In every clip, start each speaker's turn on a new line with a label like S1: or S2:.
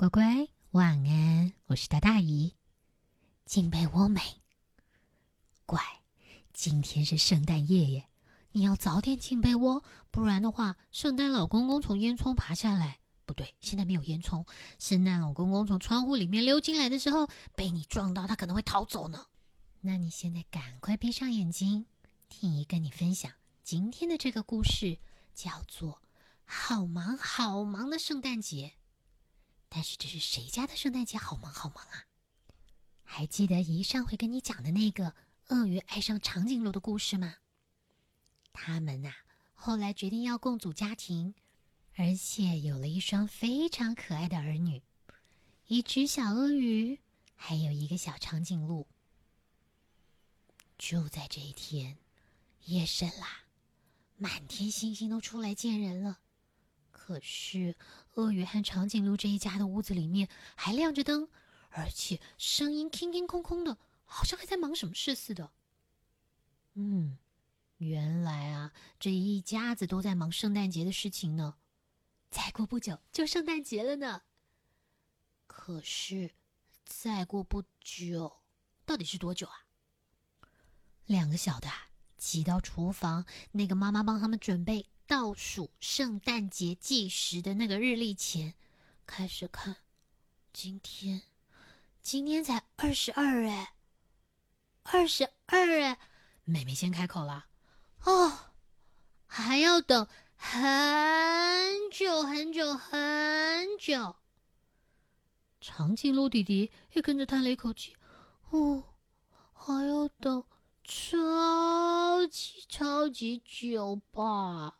S1: 乖乖晚安，我是大大姨。进被窝没？乖，今天是圣诞夜耶，你要早点进被窝，不然的话，圣诞老公公从烟囱爬下来，不对，现在没有烟囱。圣诞老公公从窗户里面溜进来的时候，被你撞到，他可能会逃走呢。那你现在赶快闭上眼睛，听姨跟你分享今天的这个故事，叫做《好忙好忙的圣诞节》。但是这是谁家的圣诞节好忙好忙啊？还记得姨上回跟你讲的那个鳄鱼爱上长颈鹿的故事吗？他们呐，后来决定要共组家庭，而且有了一双非常可爱的儿女，一只小鳄鱼，还有一个小长颈鹿。就在这一天，夜深啦，满天星星都出来见人了。可是，鳄鱼和长颈鹿这一家的屋子里面还亮着灯，而且声音空空空空的，好像还在忙什么事似的。嗯，原来啊，这一家子都在忙圣诞节的事情呢。再过不久就圣诞节了呢。可是，再过不久，到底是多久啊？两个小的挤到厨房，那个妈妈帮他们准备倒数圣诞节计时的那个日历前，开始看。今天，今天才二十二哎，二十二哎！妹妹先开口了，哦，还要等很久很久很久。长颈鹿弟弟也跟着叹了一口气，哦，还要等。超级超级久吧！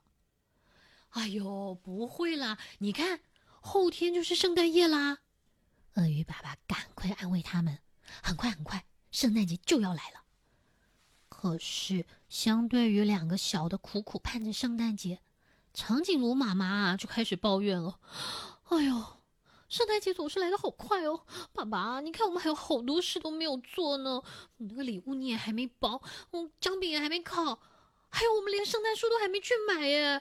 S1: 哎呦，不会啦！你看，后天就是圣诞夜啦。鳄鱼爸爸赶快安慰他们：“很快很快，圣诞节就要来了。”可是，相对于两个小的苦苦盼着圣诞节，长颈鹿妈妈就开始抱怨了：“哎呦！”圣诞节总是来的好快哦，爸爸，你看我们还有好多事都没有做呢。你那个礼物你也还没包，嗯，姜饼也还没烤，还有我们连圣诞树都还没去买耶。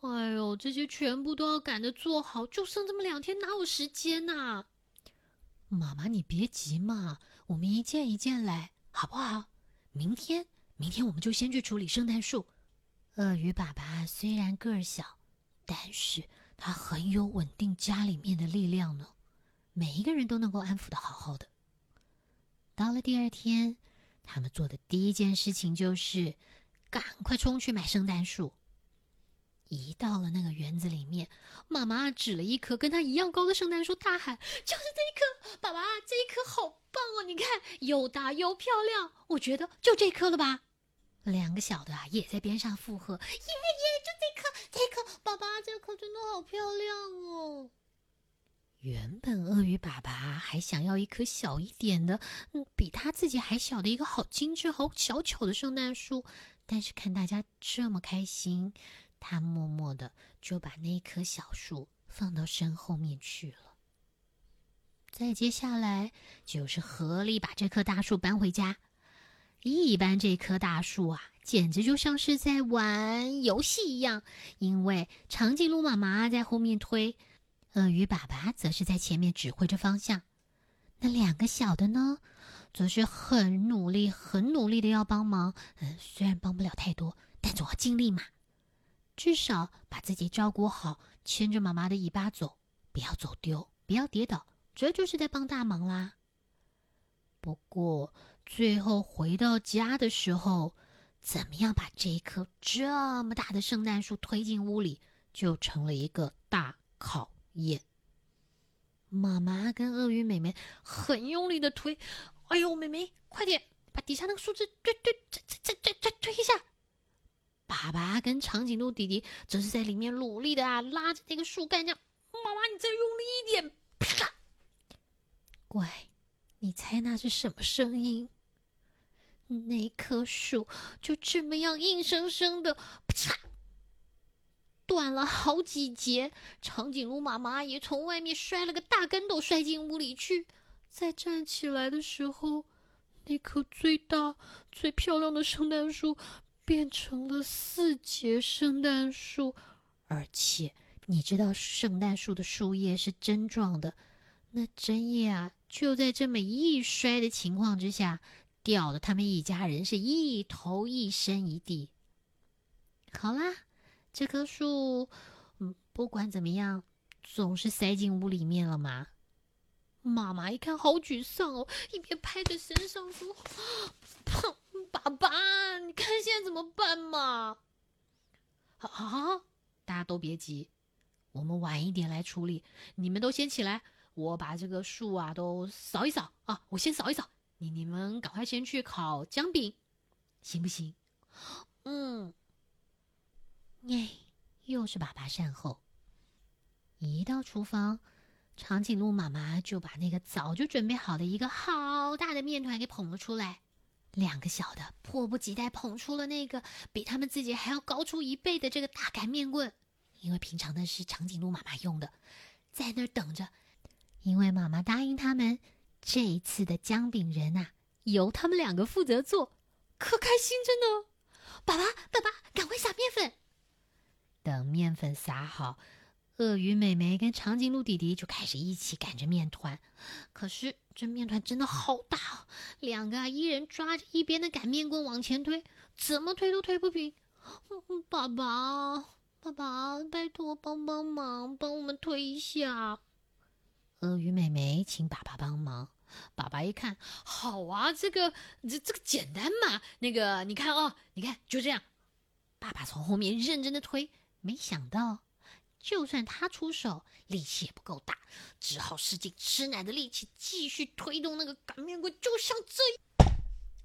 S1: 哎呦，这些全部都要赶着做好，就剩这么两天，哪有时间呐？妈妈，你别急嘛，我们一件一件来，好不好？明天，明天我们就先去处理圣诞树。鳄鱼爸爸虽然个儿小，但是。他很有稳定家里面的力量呢，每一个人都能够安抚的好好的。到了第二天，他们做的第一件事情就是赶快冲去买圣诞树。一到了那个园子里面，妈妈指了一棵跟他一样高的圣诞树，大喊：“就是这一棵！爸爸，这一棵好棒哦！你看，又大又漂亮，我觉得就这棵了吧。”两个小的啊，也在边上附和：“耶耶，就这棵，这棵，爸爸，这棵真的好漂亮哦。”原本鳄鱼爸爸还想要一棵小一点的，嗯，比他自己还小的一个好精致、好小巧的圣诞树，但是看大家这么开心，他默默的就把那棵小树放到身后面去了。再接下来就是合力把这棵大树搬回家。一般这棵大树啊，简直就像是在玩游戏一样，因为长颈鹿妈妈在后面推，鳄鱼爸爸则是在前面指挥着方向。那两个小的呢，则是很努力、很努力的要帮忙。嗯，虽然帮不了太多，但总要尽力嘛，至少把自己照顾好，牵着妈妈的尾巴走，不要走丢，不要跌倒，这就是在帮大忙啦。不过。最后回到家的时候，怎么样把这一棵这么大的圣诞树推进屋里，就成了一个大考验。妈妈跟鳄鱼妹妹很用力的推，哎呦，妹妹快点把底下那个树枝推推推推推推推一下。爸爸跟长颈鹿弟弟则是在里面努力的啊拉着那个树干，这样，妈妈你再用力一点，啪！乖，你猜那是什么声音？那棵树就这么样硬生生的啪断了好几节，长颈鹿妈妈也从外面摔了个大跟头，摔进屋里去。再站起来的时候，那棵最大、最漂亮的圣诞树变成了四节圣诞树，而且你知道圣诞树的树叶是针状的，那针叶啊，就在这么一摔的情况之下，掉的他们一家人是一头一身一地。好啦，这棵树，嗯，不管怎么样，总是塞进屋里面了嘛。妈妈一看，好沮丧哦，一边拍着身上说：“ 砰，爸爸，你看现在怎么办嘛？”啊，大家都别急，我们晚一点来处理。你们都先起来，我把这个树啊都扫一扫啊，我先扫一扫。你你们赶快先去烤姜饼，行不行？嗯。哎，又是爸爸善后。一到厨房，长颈鹿妈妈就把那个早就准备好的一个好大的面团给捧了出来。两个小的迫不及待捧出了那个比他们自己还要高出一倍的这个大擀面棍，因为平常的是长颈鹿妈妈用的，在那儿等着。因为妈妈答应他们，这一次的姜饼人啊，由他们两个负责做，可开心着呢。爸爸，爸爸，赶快撒面粉。等面粉撒好，鳄鱼妹妹跟长颈鹿弟弟就开始一起擀着面团。可是这面团真的好大哦，两个啊，一人抓着一边的擀面棍往前推，怎么推都推不平。爸爸，爸爸，拜托帮帮忙，帮我们推一下。鳄鱼妹妹请爸爸帮忙。爸爸一看，好啊，这个这这个简单嘛。那个你看哦，你看就这样。爸爸从后面认真的推。没想到，就算他出手，力气也不够大，只好使劲吃奶的力气继续推动那个擀面棍，就像这。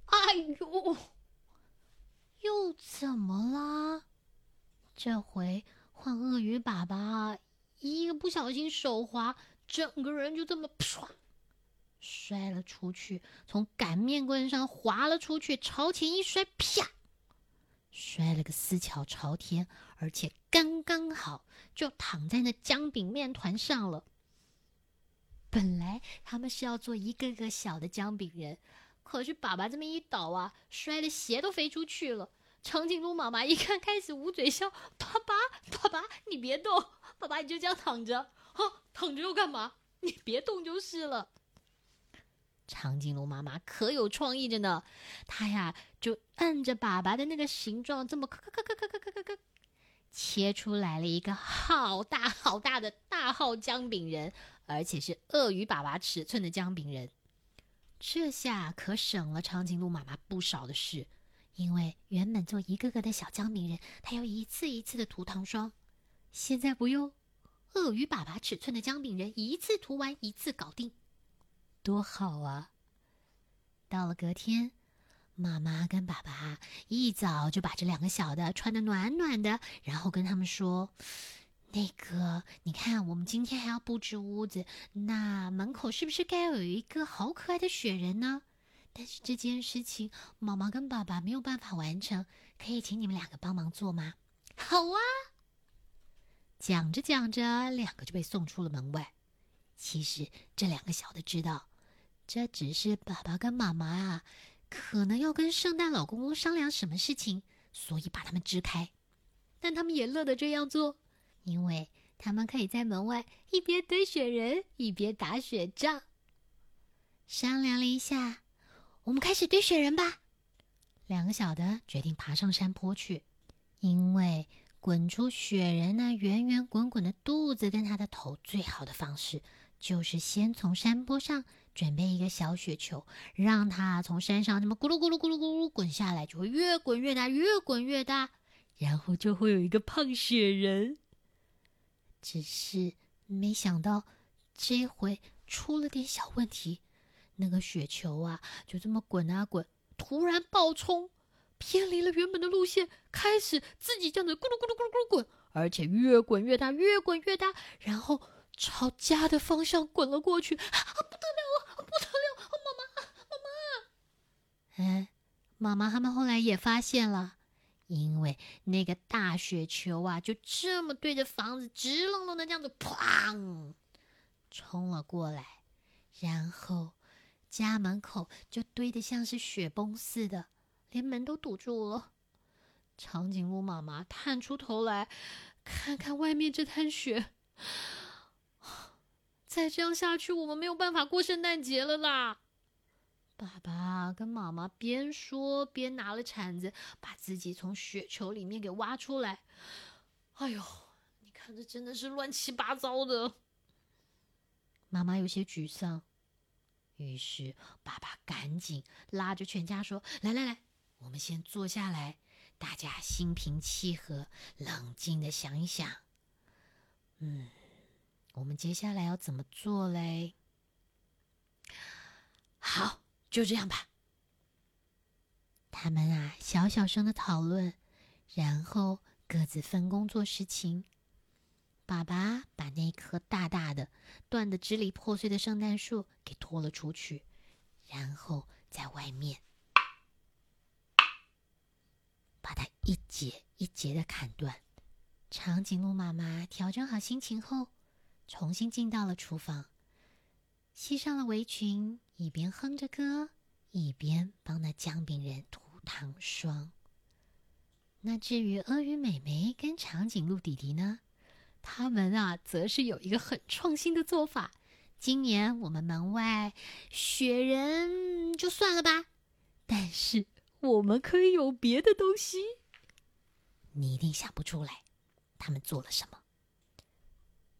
S1: 哎呦，又怎么啦？这回换鳄鱼爸爸，一个不小心手滑，整个人就这么唰摔了出去，从擀面棍上滑了出去，朝前一摔，啪！摔了个四脚朝天，而且刚刚好就躺在那姜饼面团上了。本来他们是要做一个个小的姜饼人，可是爸爸这么一倒啊，摔的鞋都飞出去了。长颈鹿妈妈一看，开始捂嘴笑：“爸爸，爸爸，你别动，爸爸你就这样躺着，啊，躺着又干嘛？你别动就是了。”长颈鹿妈妈可有创意着呢，她呀就按着爸爸的那个形状，这么咔咔咔咔咔咔咔咔，切出来了一个好大好大的大号姜饼人，而且是鳄鱼爸爸尺寸的姜饼人。这下可省了长颈鹿妈妈不少的事，因为原本做一个个的小姜饼人，他要一次一次的涂糖霜，现在不用，鳄鱼爸爸尺寸的姜饼人一次涂完一次搞定。多好啊！到了隔天，妈妈跟爸爸一早就把这两个小的穿的暖暖的，然后跟他们说：“那个，你看，我们今天还要布置屋子，那门口是不是该有一个好可爱的雪人呢？但是这件事情，妈妈跟爸爸没有办法完成，可以请你们两个帮忙做吗？”“好啊！”讲着讲着，两个就被送出了门外。其实这两个小的知道。这只是爸爸跟妈妈啊，可能要跟圣诞老公公商量什么事情，所以把他们支开。但他们也乐得这样做，因为他们可以在门外一边堆雪人，一边打雪仗。商量了一下，我们开始堆雪人吧。两个小的决定爬上山坡去，因为滚出雪人那圆圆滚滚的肚子跟他的头，最好的方式就是先从山坡上。准备一个小雪球，让它从山上这么咕噜咕噜咕噜咕噜滚下来，就会越滚越大，越滚越大，然后就会有一个胖雪人。只是没想到这回出了点小问题，那个雪球啊，就这么滚啊滚，突然爆冲，偏离了原本的路线，开始自己这样子咕噜咕噜咕噜咕噜滚，而且越滚越大，越滚越大，然后朝家的方向滚了过去，啊，不得了！不得了！妈妈，妈妈！哎，妈妈他们后来也发现了，因为那个大雪球啊，就这么对着房子直愣愣的这样子，砰，冲了过来，然后家门口就堆得像是雪崩似的，连门都堵住了。长颈鹿妈妈探出头来，看看外面这滩雪。再这样下去，我们没有办法过圣诞节了啦！爸爸跟妈妈边说边拿了铲子，把自己从雪球里面给挖出来。哎呦，你看这真的是乱七八糟的。妈妈有些沮丧，于是爸爸赶紧拉着全家说：“来来来，我们先坐下来，大家心平气和，冷静的想一想。嗯，我们接下来要怎么做嘞？好，就这样吧。”他们啊，小小声的讨论，然后各自分工做事情。爸爸把那棵大大的、断得支离破碎的圣诞树给拖了出去，然后在外面把它一节一节的砍断。长颈鹿妈妈调整好心情后，重新进到了厨房，系上了围裙，一边哼着歌，一边帮那姜饼人涂糖霜。那至于鳄鱼美眉跟长颈鹿弟弟呢？他们啊，则是有一个很创新的做法。今年我们门外雪人就算了吧，但是我们可以有别的东西。你一定想不出来，他们做了什么。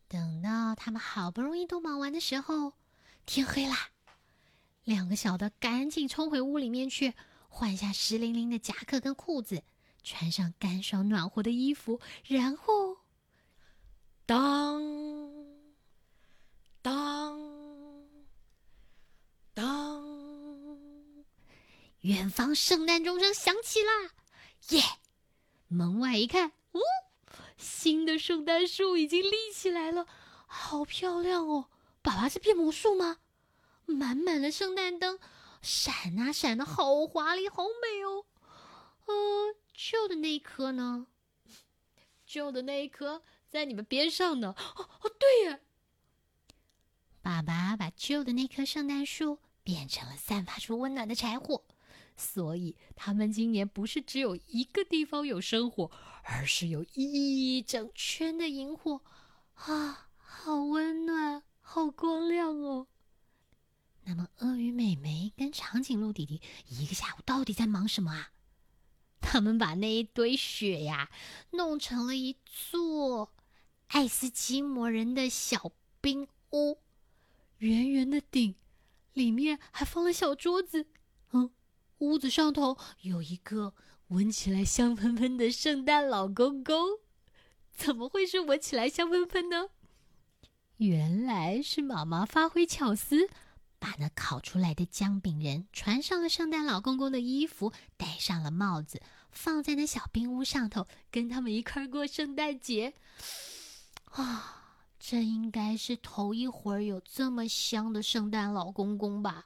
S1: 等到他们好不容易都忙完的时候，天黑啦。两个小的赶紧冲回屋里面去，换下湿淋淋的夹克跟裤子，穿上干爽暖和的衣服，然后。当当当！远方圣诞钟声响起啦！耶！门外一看，呜，新的圣诞树已经立起来了，好漂亮哦！爸爸是变魔术吗？满满的圣诞灯，闪啊闪的，好华丽，好美哦！呃，旧的那一颗呢？旧的那一颗。在你们边上呢！哦哦，对呀。爸爸把旧的那棵圣诞树变成了散发出温暖的柴火，所以他们今年不是只有一个地方有生火，而是有一整圈的萤火。啊，好温暖，好光亮哦！那么，鳄鱼妹妹跟长颈鹿弟弟一个下午到底在忙什么啊？他们把那一堆雪呀，弄成了一座。爱斯基摩人的小冰屋，圆圆的顶，里面还放了小桌子。嗯，屋子上头有一个闻起来香喷喷的圣诞老公公。怎么会是闻起来香喷喷呢？原来是妈妈发挥巧思，把那烤出来的姜饼人穿上了圣诞老公公的衣服，戴上了帽子，放在那小冰屋上头，跟他们一块过圣诞节。啊，这应该是头一回有这么香的圣诞老公公吧？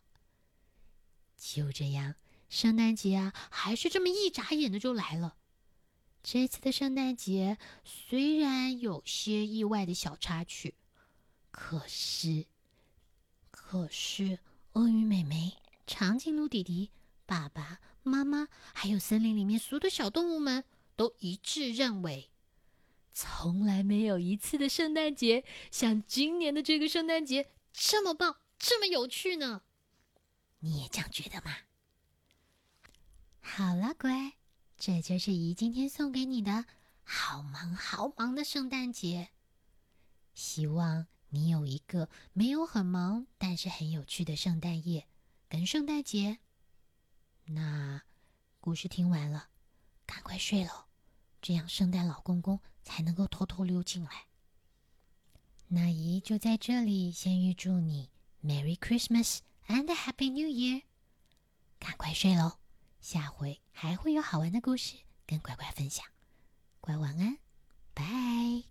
S1: 就这样，圣诞节啊，还是这么一眨眼的就来了。这次的圣诞节虽然有些意外的小插曲，可是，可是，鳄鱼妹妹、长颈鹿弟弟、爸爸妈妈，还有森林里面所有的小动物们都一致认为。从来没有一次的圣诞节像今年的这个圣诞节这么棒，这么有趣呢。你也这样觉得吗？好了，乖，这就是姨今天送给你的好忙好忙的圣诞节。希望你有一个没有很忙，但是很有趣的圣诞夜跟圣诞节。那故事听完了，赶快睡喽，这样圣诞老公公。才能够偷偷溜进来。那姨就在这里先预祝你 Merry Christmas and Happy New Year。赶快睡喽，下回还会有好玩的故事跟乖乖分享。乖晚安，拜。